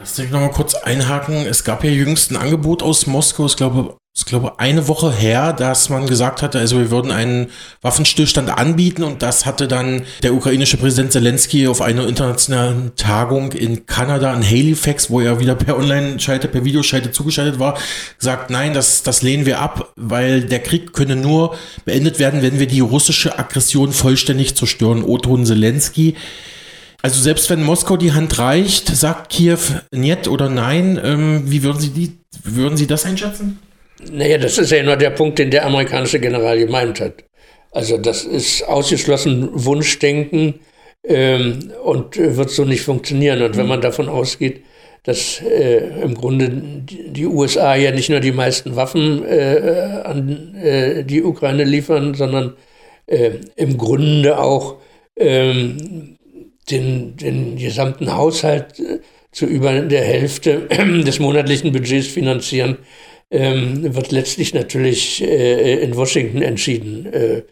Lass mich noch mal kurz einhaken. Es gab ja jüngst ein Angebot aus Moskau, ich glaube, ich glaube, eine Woche her, dass man gesagt hatte, also wir würden einen Waffenstillstand anbieten und das hatte dann der ukrainische Präsident Zelensky auf einer internationalen Tagung in Kanada in Halifax, wo er wieder per Online-Schalte, per Videoschalte zugeschaltet war, gesagt, nein, das, das lehnen wir ab, weil der Krieg könne nur beendet werden, wenn wir die russische Aggression vollständig zerstören. Oton Zelensky. Also selbst wenn Moskau die Hand reicht, sagt Kiew nicht oder nein. Ähm, wie würden Sie die, würden Sie das einschätzen? Naja, das ist ja nur der Punkt, den der amerikanische General gemeint hat. Also das ist ausgeschlossen Wunschdenken ähm, und wird so nicht funktionieren. Und wenn man davon ausgeht, dass äh, im Grunde die USA ja nicht nur die meisten Waffen äh, an äh, die Ukraine liefern, sondern äh, im Grunde auch ähm, den, den gesamten Haushalt äh, zu über der Hälfte des monatlichen Budgets finanzieren, ähm, wird letztlich natürlich äh, in Washington entschieden, äh,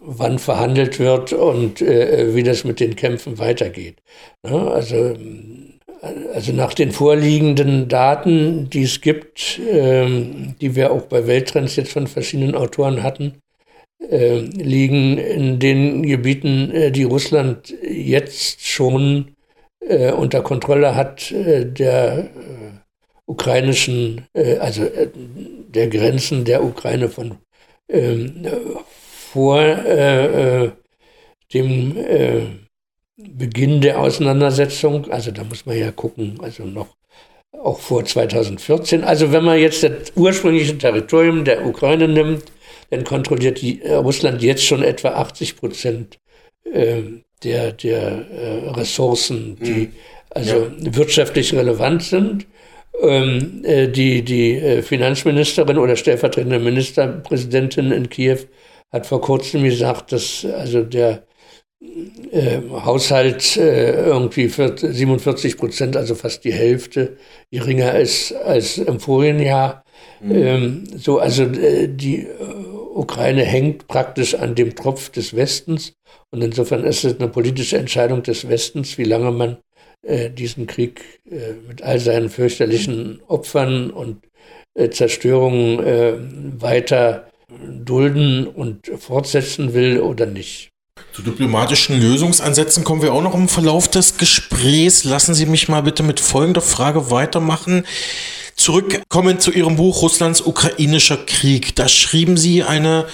wann verhandelt wird und äh, wie das mit den Kämpfen weitergeht. Ja, also, äh, also nach den vorliegenden Daten, die es gibt, ähm, die wir auch bei Welttrends jetzt von verschiedenen Autoren hatten, äh, liegen in den Gebieten, äh, die Russland jetzt schon unter Kontrolle hat, der ukrainischen, äh, also äh, der Grenzen der Ukraine von ähm, vor äh, äh dem äh, Beginn der Auseinandersetzung, also da muss man ja gucken, also noch auch vor 2014. Also wenn man jetzt das ursprüngliche Territorium der Ukraine nimmt, dann kontrolliert die, äh, Russland jetzt schon etwa 80 Prozent ähm, der, der Ressourcen, die mhm. also ja. wirtschaftlich relevant sind. Ähm, äh, die, die äh, Finanzministerin oder stellvertretende Ministerpräsidentin in Kiew hat vor kurzem gesagt, dass also der äh, Haushalt äh, irgendwie 40, 47 Prozent, also fast die Hälfte, geringer ist als im vorigen Jahr. Mhm. Ähm, so, also äh, die äh, Ukraine hängt praktisch an dem Tropf des Westens und insofern ist es eine politische Entscheidung des Westens, wie lange man äh, diesen Krieg äh, mit all seinen fürchterlichen Opfern und äh, Zerstörungen äh, weiter dulden und fortsetzen will oder nicht. Zu diplomatischen Lösungsansätzen kommen wir auch noch im Verlauf des Gesprächs. Lassen Sie mich mal bitte mit folgender Frage weitermachen. Zurückkommen zu Ihrem Buch Russlands ukrainischer Krieg. Da schrieben Sie eine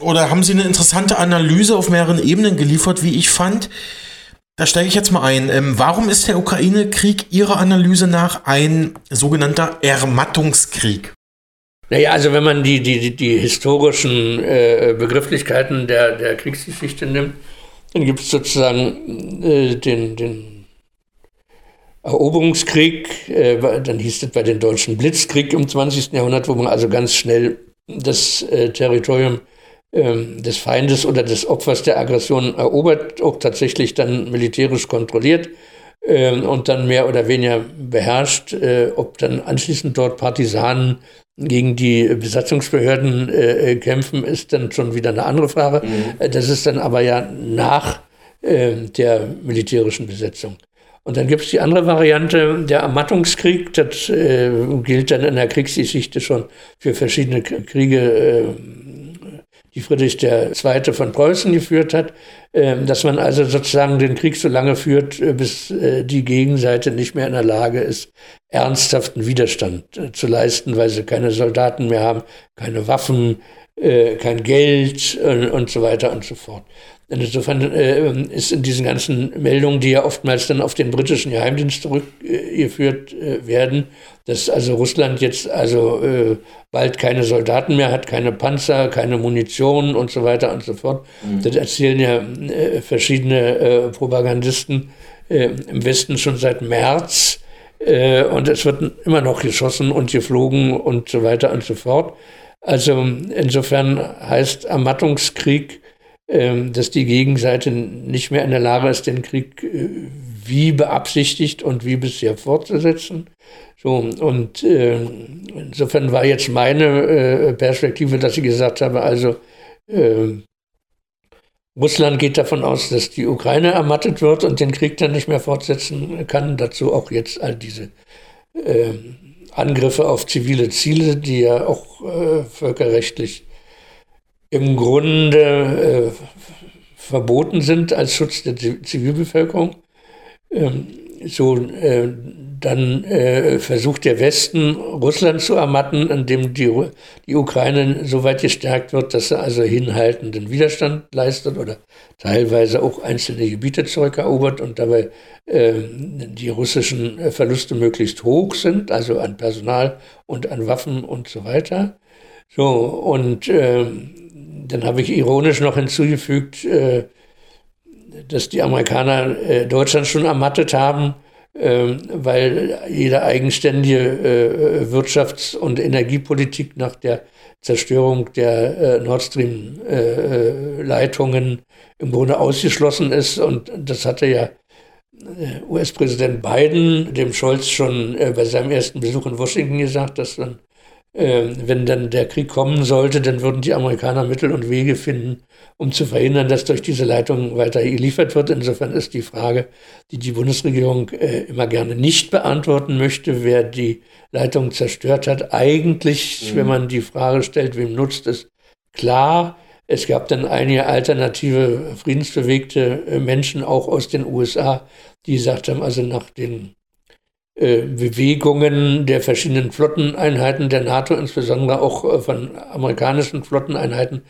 oder haben Sie eine interessante Analyse auf mehreren Ebenen geliefert, wie ich fand. Da steige ich jetzt mal ein. Ähm, warum ist der Ukraine-Krieg Ihrer Analyse nach ein sogenannter Ermattungskrieg? Naja, also wenn man die, die, die historischen äh, Begrifflichkeiten der, der Kriegsgeschichte nimmt, dann gibt es sozusagen äh, den, den Eroberungskrieg, äh, dann hieß es bei den Deutschen Blitzkrieg im 20. Jahrhundert, wo man also ganz schnell das äh, Territorium ähm, des Feindes oder des Opfers der Aggression erobert, auch tatsächlich dann militärisch kontrolliert ähm, und dann mehr oder weniger beherrscht. Äh, ob dann anschließend dort Partisanen gegen die Besatzungsbehörden äh, kämpfen, ist dann schon wieder eine andere Frage. Mhm. Äh, das ist dann aber ja nach äh, der militärischen Besetzung. Und dann gibt es die andere Variante, der Ermattungskrieg. Das äh, gilt dann in der Kriegsgeschichte schon für verschiedene Kriege äh, die Friedrich II. von Preußen geführt hat, ähm, dass man also sozusagen den Krieg so lange führt, äh, bis äh, die Gegenseite nicht mehr in der Lage ist, ernsthaften Widerstand äh, zu leisten, weil sie keine Soldaten mehr haben, keine Waffen, kein Geld und so weiter und so fort. Insofern ist in diesen ganzen Meldungen, die ja oftmals dann auf den britischen Geheimdienst zurückgeführt werden, dass also Russland jetzt also äh, bald keine Soldaten mehr hat, keine Panzer, keine Munition und so weiter und so fort. Mhm. Das erzählen ja äh, verschiedene äh, Propagandisten äh, im Westen schon seit März. Äh, und es wird immer noch geschossen und geflogen und so weiter und so fort. Also insofern heißt Ermattungskrieg, dass die Gegenseite nicht mehr in der Lage ist, den Krieg äh, wie beabsichtigt und wie bisher fortzusetzen. So, und äh, insofern war jetzt meine äh, Perspektive, dass ich gesagt habe, also äh, Russland geht davon aus, dass die Ukraine ermattet wird und den Krieg dann nicht mehr fortsetzen kann. Dazu auch jetzt all diese äh, Angriffe auf zivile Ziele, die ja auch äh, völkerrechtlich im Grunde äh, verboten sind als Schutz der Zivilbevölkerung. Ähm, so, äh, dann äh, versucht der Westen, Russland zu ermatten, indem die, die Ukraine so weit gestärkt wird, dass sie also hinhaltenden Widerstand leistet oder teilweise auch einzelne Gebiete zurückerobert und dabei äh, die russischen Verluste möglichst hoch sind, also an Personal und an Waffen und so weiter. So, und äh, dann habe ich ironisch noch hinzugefügt, äh, dass die Amerikaner äh, Deutschland schon ermattet haben, äh, weil jede eigenständige äh, Wirtschafts- und Energiepolitik nach der Zerstörung der Nord Stream-Leitungen im Grunde ausgeschlossen ist. Und das hatte ja US-Präsident Biden dem Scholz schon bei seinem ersten Besuch in Washington gesagt, dass dann wenn dann der Krieg kommen sollte, dann würden die Amerikaner Mittel und Wege finden, um zu verhindern, dass durch diese Leitung weiter geliefert wird. Insofern ist die Frage, die die Bundesregierung äh, immer gerne nicht beantworten möchte, wer die Leitung zerstört hat, eigentlich, mhm. wenn man die Frage stellt, wem nutzt es, klar. Es gab dann einige alternative, friedensbewegte äh, Menschen auch aus den USA, die gesagt haben, also nach den Bewegungen der verschiedenen Flotteneinheiten der NATO, insbesondere auch äh, von amerikanischen Flotteneinheiten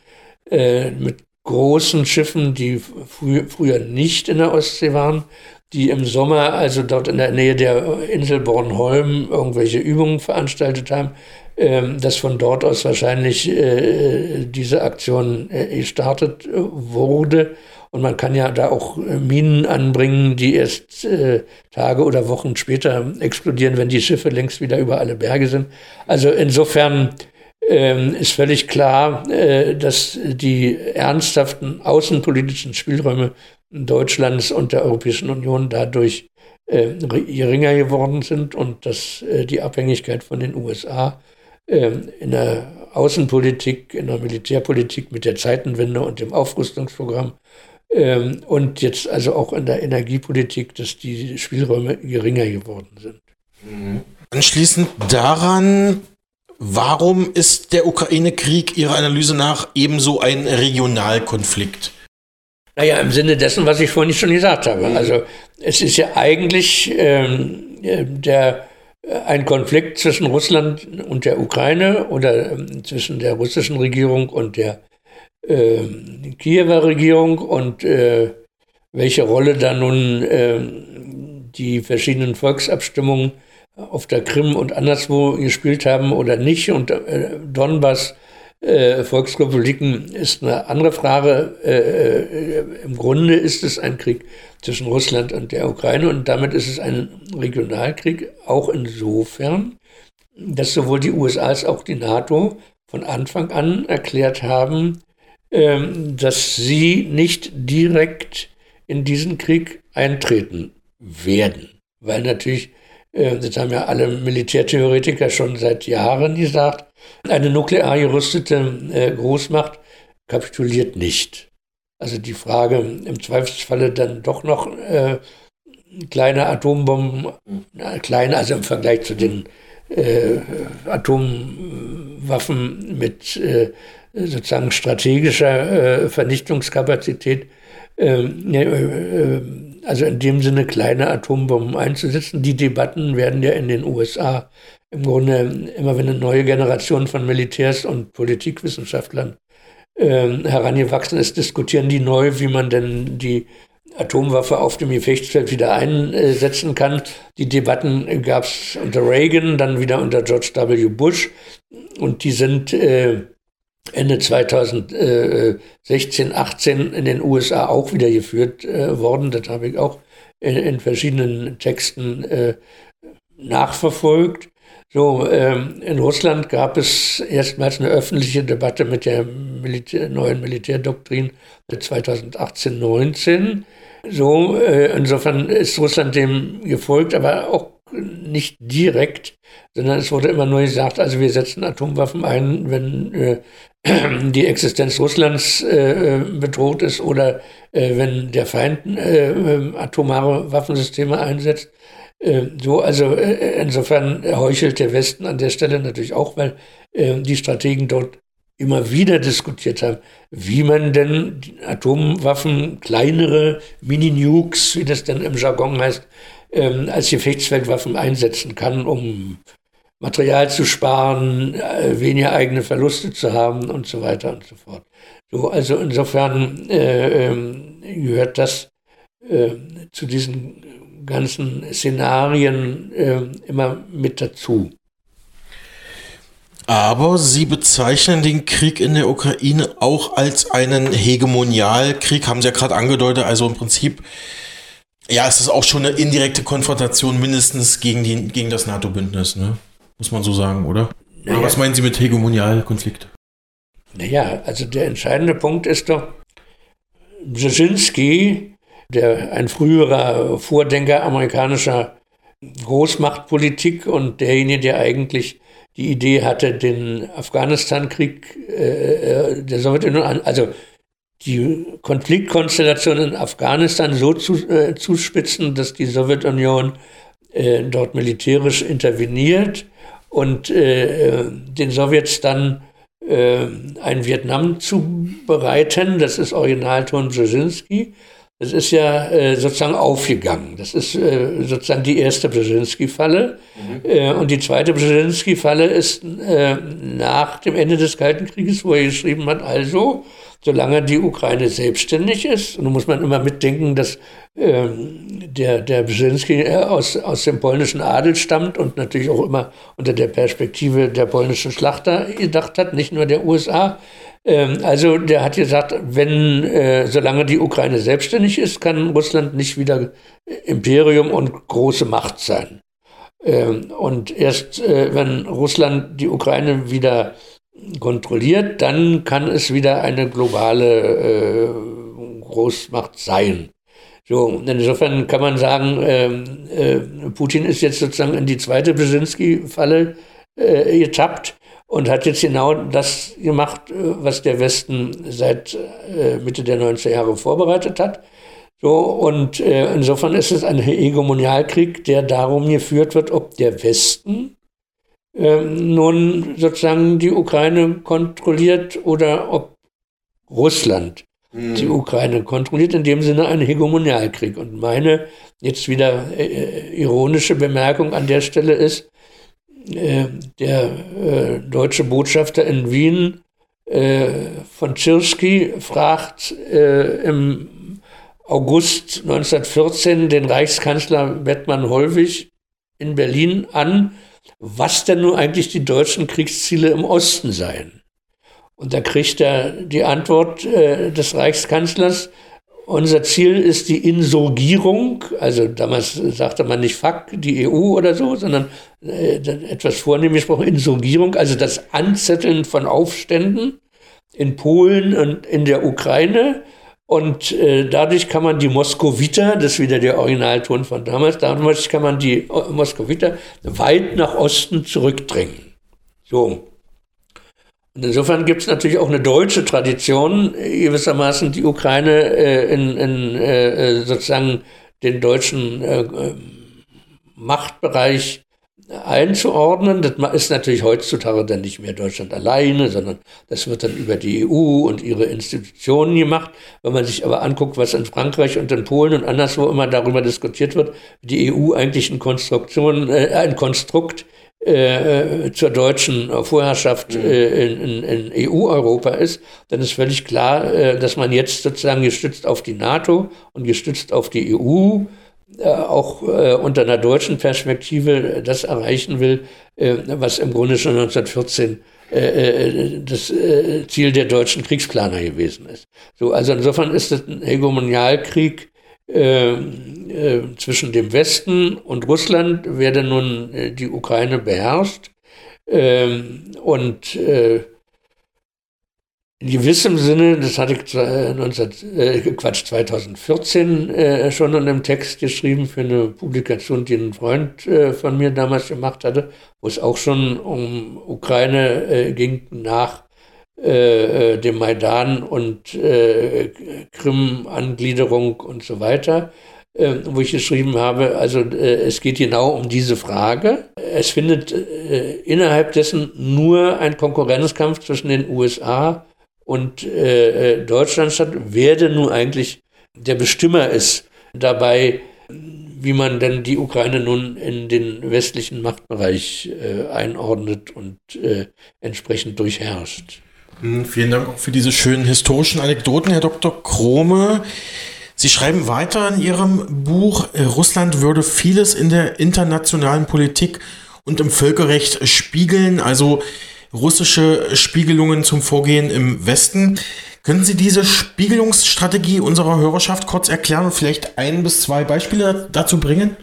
äh, mit großen Schiffen, die frü früher nicht in der Ostsee waren, die im Sommer also dort in der Nähe der Insel Bornholm irgendwelche Übungen veranstaltet haben, dass von dort aus wahrscheinlich äh, diese Aktion äh, gestartet wurde und man kann ja da auch äh, Minen anbringen, die erst äh, Tage oder Wochen später explodieren, wenn die Schiffe längst wieder über alle Berge sind. Also insofern ähm, ist völlig klar, äh, dass die ernsthaften außenpolitischen Spielräume Deutschlands und der Europäischen Union dadurch äh, geringer geworden sind und dass äh, die Abhängigkeit von den USA ähm, in der Außenpolitik, in der Militärpolitik mit der Zeitenwende und dem Aufrüstungsprogramm ähm, und jetzt also auch in der Energiepolitik, dass die Spielräume geringer geworden sind. Mhm. Anschließend daran, warum ist der Ukraine-Krieg Ihrer Analyse nach ebenso ein Regionalkonflikt? Naja, im Sinne dessen, was ich vorhin schon gesagt habe. Mhm. Also es ist ja eigentlich ähm, der, ein Konflikt zwischen Russland und der Ukraine oder ähm, zwischen der russischen Regierung und der äh, Kiewer Regierung und äh, welche Rolle da nun äh, die verschiedenen Volksabstimmungen auf der Krim und anderswo gespielt haben oder nicht. Und äh, Donbass, äh, Volksrepubliken ist eine andere Frage. Äh, Im Grunde ist es ein Krieg zwischen Russland und der Ukraine und damit ist es ein Regionalkrieg, auch insofern, dass sowohl die USA als auch die NATO von Anfang an erklärt haben, ähm, dass sie nicht direkt in diesen Krieg eintreten werden. Weil natürlich, äh, das haben ja alle Militärtheoretiker schon seit Jahren gesagt, eine nuklear gerüstete äh, Großmacht kapituliert nicht. Also die Frage, im Zweifelsfalle dann doch noch äh, kleine Atombomben, na, klein, also im Vergleich zu den äh, Atomwaffen mit äh, sozusagen strategischer äh, Vernichtungskapazität, ähm, äh, also in dem Sinne kleine Atombomben einzusetzen. Die Debatten werden ja in den USA im Grunde immer, wenn eine neue Generation von Militärs und Politikwissenschaftlern äh, herangewachsen ist, diskutieren die neu, wie man denn die Atomwaffe auf dem Gefechtsfeld wieder einsetzen kann. Die Debatten gab es unter Reagan, dann wieder unter George W. Bush und die sind äh, Ende 2016, 18 in den USA auch wieder geführt äh, worden. Das habe ich auch in, in verschiedenen Texten äh, nachverfolgt. So, ähm, in Russland gab es erstmals eine öffentliche Debatte mit der Militär, neuen Militärdoktrin 2018-19. So, äh, insofern ist Russland dem gefolgt, aber auch nicht direkt, sondern es wurde immer nur gesagt, also wir setzen Atomwaffen ein, wenn äh, die Existenz Russlands äh, bedroht ist oder äh, wenn der Feind äh, äh, atomare Waffensysteme einsetzt. Äh, so, also insofern heuchelt der Westen an der Stelle natürlich auch, weil die Strategen dort immer wieder diskutiert haben, wie man denn Atomwaffen, kleinere Mini-Nukes, wie das denn im Jargon heißt, ähm, als Gefechtsfeldwaffen einsetzen kann, um Material zu sparen, äh, weniger eigene Verluste zu haben und so weiter und so fort. So, also insofern äh, äh, gehört das äh, zu diesen ganzen Szenarien äh, immer mit dazu. Aber Sie bezeichnen den Krieg in der Ukraine auch als einen Hegemonialkrieg, haben Sie ja gerade angedeutet. Also im Prinzip, ja, es ist auch schon eine indirekte Konfrontation mindestens gegen, die, gegen das NATO-Bündnis, ne? muss man so sagen, oder? Naja. was meinen Sie mit Hegemonialkonflikt? Naja, also der entscheidende Punkt ist doch, Brzezinski, der ein früherer Vordenker amerikanischer Großmachtpolitik und derjenige, der eigentlich die Idee hatte, den Afghanistan-Krieg äh, äh der Sowjetunion, also die Konfliktkonstellation in Afghanistan so zu, äh, zuspitzen, dass die Sowjetunion äh, dort militärisch interveniert und äh, den Sowjets dann äh, ein Vietnam zubereiten. Das ist Originalton Brzezinski. Das ist ja äh, sozusagen aufgegangen. Das ist äh, sozusagen die erste Brzezinski-Falle. Mhm. Äh, und die zweite Brzezinski-Falle ist äh, nach dem Ende des Kalten Krieges, wo er geschrieben hat, also, solange die Ukraine selbstständig ist, und da muss man immer mitdenken, dass ähm, der, der Brzezinski äh, aus, aus dem polnischen Adel stammt und natürlich auch immer unter der Perspektive der polnischen Schlachter gedacht hat, nicht nur der USA, ähm, also der hat gesagt, wenn, äh, solange die Ukraine selbstständig ist, kann Russland nicht wieder Imperium und große Macht sein. Ähm, und erst äh, wenn Russland die Ukraine wieder kontrolliert, dann kann es wieder eine globale äh, Großmacht sein. So, insofern kann man sagen, ähm, äh, Putin ist jetzt sozusagen in die zweite Brzezinski-Falle äh, getappt und hat jetzt genau das gemacht, äh, was der Westen seit äh, Mitte der 90er Jahre vorbereitet hat. So, und äh, insofern ist es ein Hegemonialkrieg, der darum geführt wird, ob der Westen nun sozusagen die Ukraine kontrolliert oder ob Russland mhm. die Ukraine kontrolliert, in dem Sinne ein Hegemonialkrieg. Und meine jetzt wieder äh, ironische Bemerkung an der Stelle ist, äh, der äh, deutsche Botschafter in Wien äh, von Tschirski fragt im August 1914 den Reichskanzler Bettmann Hollwig in Berlin an, was denn nun eigentlich die deutschen Kriegsziele im Osten seien. Und da kriegt er die Antwort äh, des Reichskanzlers, unser Ziel ist die Insurgierung, also damals sagte man nicht Fuck die EU oder so, sondern äh, etwas vornehm gesprochen, Insurgierung, also das Anzetteln von Aufständen in Polen und in der Ukraine. Und äh, dadurch kann man die Moskowiter, das ist wieder der Originalton von damals, damals kann man die Moskowiter weit nach Osten zurückdrängen. So. Und insofern gibt es natürlich auch eine deutsche Tradition, gewissermaßen die Ukraine äh, in, in äh, sozusagen den deutschen äh, Machtbereich einzuordnen. Das ist natürlich heutzutage dann nicht mehr Deutschland alleine, sondern das wird dann über die EU und ihre Institutionen gemacht. Wenn man sich aber anguckt, was in Frankreich und in Polen und anderswo immer darüber diskutiert wird, die EU eigentlich ein, Konstruktion, äh, ein Konstrukt äh, zur deutschen Vorherrschaft mhm. äh, in, in, in EU-Europa ist, dann ist völlig klar, äh, dass man jetzt sozusagen gestützt auf die NATO und gestützt auf die EU äh, auch äh, unter einer deutschen Perspektive das erreichen will, äh, was im Grunde schon 1914 das Ziel der deutschen Kriegsplaner gewesen ist. So, also insofern ist es ein Hegemonialkrieg äh, äh, zwischen dem Westen und Russland werde nun äh, die Ukraine beherrscht. Ähm, und äh, in gewissem Sinne, das hatte ich 19, äh, Quatsch, 2014 äh, schon in einem Text geschrieben für eine Publikation, die ein Freund äh, von mir damals gemacht hatte, wo es auch schon um Ukraine äh, ging nach äh, äh, dem Maidan und Krim-Angliederung und so weiter, wo ich geschrieben habe, also es geht genau um diese Frage. Es findet innerhalb dessen nur ein Konkurrenzkampf zwischen den USA und äh, äh, Deutschland statt, wer denn nun eigentlich der Bestimmer ist dabei, wie man denn die Ukraine nun in den westlichen Machtbereich äh, einordnet und äh, entsprechend durchherrscht. Vielen Dank auch für diese schönen historischen Anekdoten, Herr Dr. Krome. Sie schreiben weiter in Ihrem Buch, äh, Russland würde vieles in der internationalen Politik und im Völkerrecht spiegeln. Also russische Spiegelungen zum Vorgehen im Westen. Können Sie diese Spiegelungsstrategie unserer Hörerschaft kurz erklären und vielleicht ein bis zwei Beispiele dazu bringen?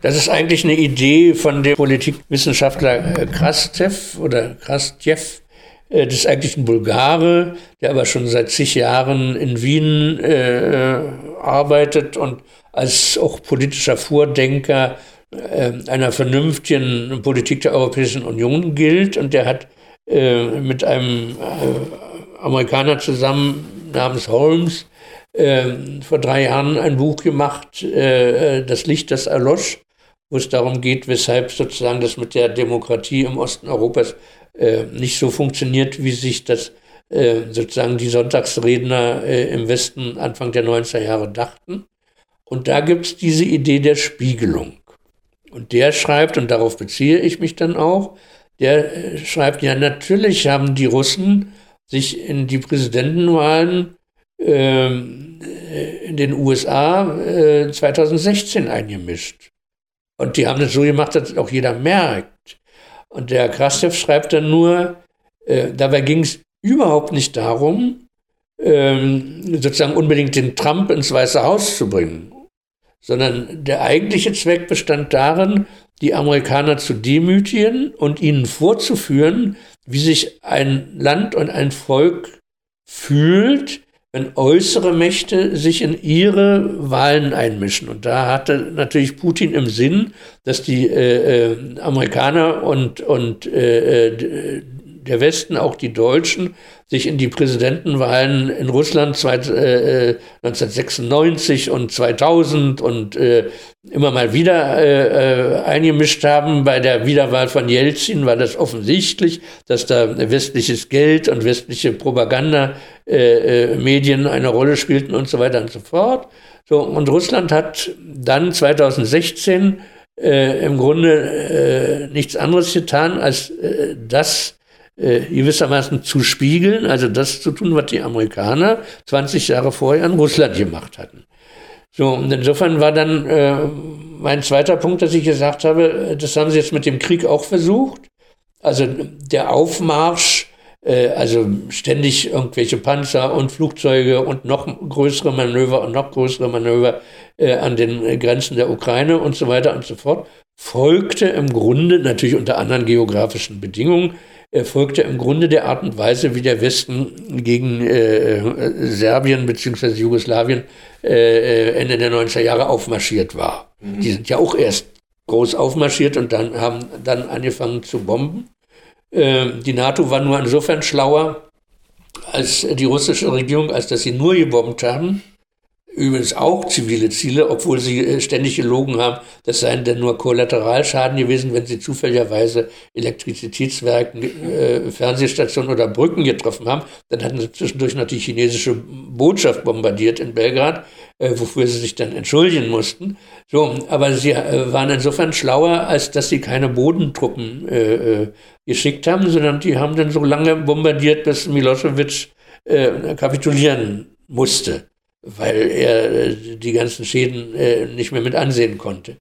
Das ist eigentlich eine Idee von dem Politikwissenschaftler äh, Krastev oder Krastjev. Äh, das ist eigentlich ein Bulgare, der aber schon seit zig Jahren in Wien äh, arbeitet und als auch politischer Vordenker äh, einer vernünftigen Politik der Europäischen Union gilt. Und der hat äh, mit einem äh, Amerikaner zusammen namens Holmes äh, vor drei Jahren ein Buch gemacht, äh, Das Licht, das erlosch, wo es darum geht, weshalb sozusagen das mit der Demokratie im Osten Europas äh, nicht so funktioniert, wie sich das sozusagen die Sonntagsredner im Westen Anfang der 90er Jahre dachten. Und da gibt es diese Idee der Spiegelung. Und der schreibt, und darauf beziehe ich mich dann auch, der äh, schreibt, ja, natürlich haben die Russen sich in die Präsidentenwahlen ähm, äh, in den USA äh, 2016 eingemischt. Und die haben das so gemacht, dass auch jeder merkt. Und der Krastev schreibt dann nur, äh, dabei ging es überhaupt nicht darum, ähm, sozusagen unbedingt den Trump ins Weiße Haus zu bringen, sondern der eigentliche Zweck bestand darin, die Amerikaner zu demütigen und ihnen vorzuführen, wie sich ein Land und ein Volk fühlt, wenn äußere Mächte sich in ihre Wahlen einmischen. Und da hatte natürlich Putin im Sinn, dass die äh, äh Amerikaner und, und äh, äh der Westen, auch die Deutschen, sich in die Präsidentenwahlen in Russland zweit, äh, 1996 äh, und 2000 und äh, immer mal wieder äh, äh, eingemischt haben. Bei der Wiederwahl von Jelzin war das offensichtlich, dass da westliches Geld und westliche Propagandamedien äh, eine Rolle spielten und so weiter und so fort. So, und Russland hat dann 2016 im Grunde nichts anderes getan, als das äh, gewissermaßen zu spiegeln, also das zu tun, was die Amerikaner 20 Jahre vorher in Russland gemacht hatten. So, und insofern war dann äh, mein zweiter Punkt, dass ich gesagt habe, äh, das haben sie jetzt mit dem Krieg auch versucht. Also der Aufmarsch, äh, also ständig irgendwelche Panzer und Flugzeuge und noch größere Manöver und noch größere Manöver äh, an den Grenzen der Ukraine und so weiter und so fort, folgte im Grunde natürlich unter anderen geografischen Bedingungen erfolgte im Grunde der Art und Weise, wie der Westen gegen äh, Serbien bzw. Jugoslawien äh, Ende der 90er Jahre aufmarschiert war. Mhm. Die sind ja auch erst groß aufmarschiert und dann haben dann angefangen zu bomben. Äh, die NATO war nur insofern schlauer als die russische Regierung, als dass sie nur gebombt haben Übrigens auch zivile Ziele, obwohl sie äh, ständig gelogen haben, das seien denn nur Kollateralschaden gewesen, wenn sie zufälligerweise Elektrizitätswerken, äh, Fernsehstationen oder Brücken getroffen haben. Dann hatten sie zwischendurch noch die chinesische Botschaft bombardiert in Belgrad, äh, wofür sie sich dann entschuldigen mussten. So, aber sie äh, waren insofern schlauer, als dass sie keine Bodentruppen äh, äh, geschickt haben, sondern die haben dann so lange bombardiert, bis Milosevic kapitulieren musste weil er äh, die ganzen Schäden äh, nicht mehr mit ansehen konnte.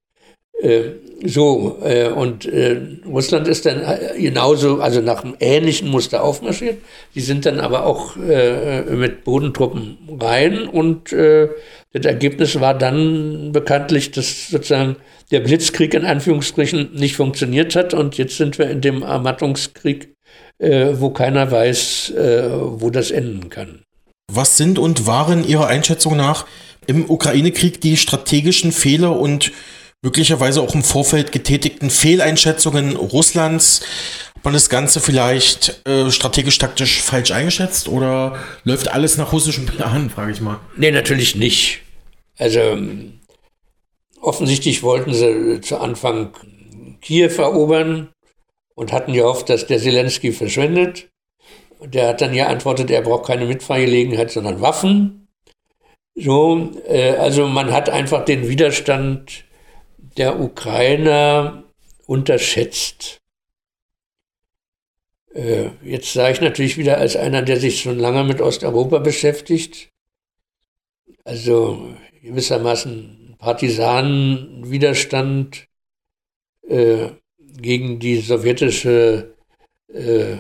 Äh, so, äh, und Russland ist dann genauso, also nach einem ähnlichen Muster aufmarschiert. Die sind dann aber auch mit Bodentruppen rein und das Ergebnis war dann bekanntlich, dass sozusagen der Blitzkrieg in Anführungsstrichen nicht funktioniert hat und jetzt sind wir in dem Ermattungskrieg, wo keiner weiß, wo das enden kann. Was sind und waren Ihrer Einschätzung nach im Ukraine-Krieg die strategischen Fehler und möglicherweise auch im Vorfeld getätigten Fehleinschätzungen Russlands. Hat man das Ganze vielleicht äh, strategisch-taktisch falsch eingeschätzt oder läuft alles nach russischem Plan, frage ich mal? Nee, natürlich nicht. Also offensichtlich wollten sie zu Anfang Kiew erobern und hatten gehofft, dass der Zelensky verschwindet. Der hat dann geantwortet, er braucht keine Mitfahrgelegenheit, sondern Waffen. So, äh, also man hat einfach den Widerstand der Ukrainer unterschätzt. Äh, jetzt sage ich natürlich wieder als einer, der sich schon lange mit Osteuropa beschäftigt, also gewissermaßen Partisanenwiderstand äh, gegen die sowjetische äh,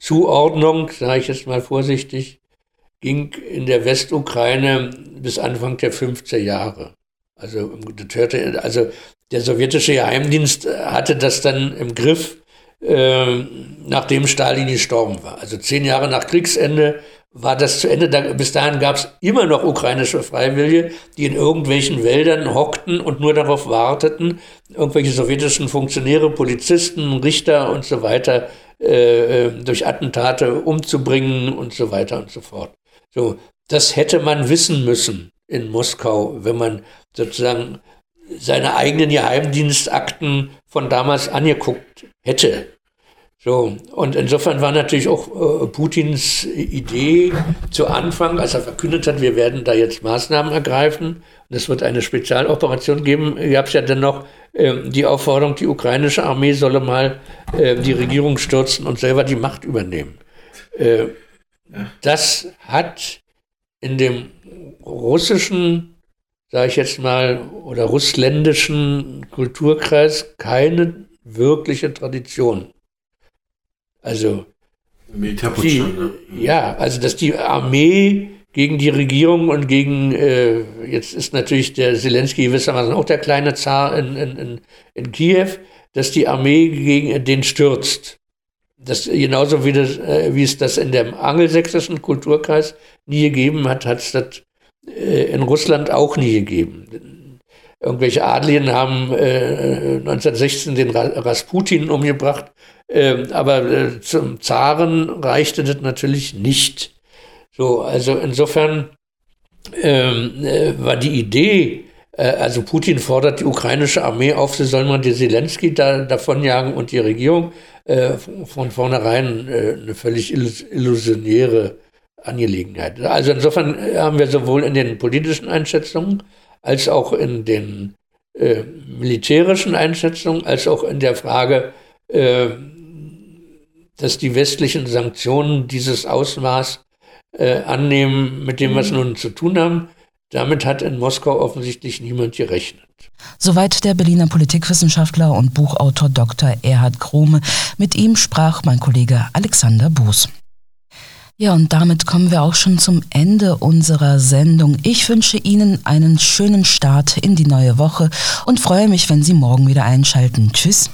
Zuordnung, sage ich jetzt mal vorsichtig, ging in der Westukraine bis Anfang der 50er Jahre. Also, also der sowjetische Geheimdienst hatte das dann im Griff, äh, nachdem Stalin gestorben war. Also zehn Jahre nach Kriegsende war das zu Ende. Da, bis dahin gab es immer noch ukrainische Freiwillige, die in irgendwelchen Wäldern hockten und nur darauf warteten, irgendwelche sowjetischen Funktionäre, Polizisten, Richter und so weiter äh, äh durch Attentate umzubringen und so weiter und so fort. So, das hätte man wissen müssen in Moskau, wenn man sozusagen seine eigenen Geheimdienstakten von damals angeguckt hätte. So, und insofern war natürlich auch äh, Putins Idee zu Anfang, als er verkündet hat, wir werden da jetzt Maßnahmen ergreifen es wird eine Spezialoperation geben, gab es ja dann noch äh, die Aufforderung, die ukrainische Armee solle mal äh, die Regierung stürzen und selber die Macht übernehmen. Äh, das hat in dem russischen, sage ich jetzt mal, oder russländischen Kulturkreis keine wirkliche Tradition. Also die, ne? Ja, also dass die Armee gegen die Regierung und gegen, äh, jetzt ist natürlich der Zelensky gewissermaßen auch der kleine Zar in, in, in, in Kiew, dass die Armee gegen den stürzt. Das, genauso wie, das, äh, wie es das in dem angelsächsischen Kulturkreis nie gegeben hat, hat es das äh, in Russland auch nie gegeben. Irgendwelche Adligen haben äh, 1916 den Rasputin umgebracht, äh, aber äh, zum Zaren reichte das natürlich nicht. So, also insofern ähm, äh, war die Idee, äh, also Putin fordert die ukrainische Armee auf, sie sollen mal die Zelensky da, davonjagen und die Regierung von vornherein eine völlig illusionäre Angelegenheit. Also insofern äh, haben wir sowohl in den politischen Einschätzungen als auch in den äh, militärischen Einschätzungen, als auch in der Frage, äh, dass die westlichen Sanktionen dieses Ausmaß äh, annehmen, mit dem, was mhm. nun zu tun haben. Damit hat in Moskau offensichtlich niemand gerechnet. Soweit der Berliner Politikwissenschaftler und Buchautor Dr. Erhard Krome. Mit ihm sprach mein Kollege Alexander Buß. Ja, und damit kommen wir auch schon zum Ende unserer Sendung. Ich wünsche Ihnen einen schönen Start in die neue Woche und freue mich, wenn Sie morgen wieder einschalten. Tschüss.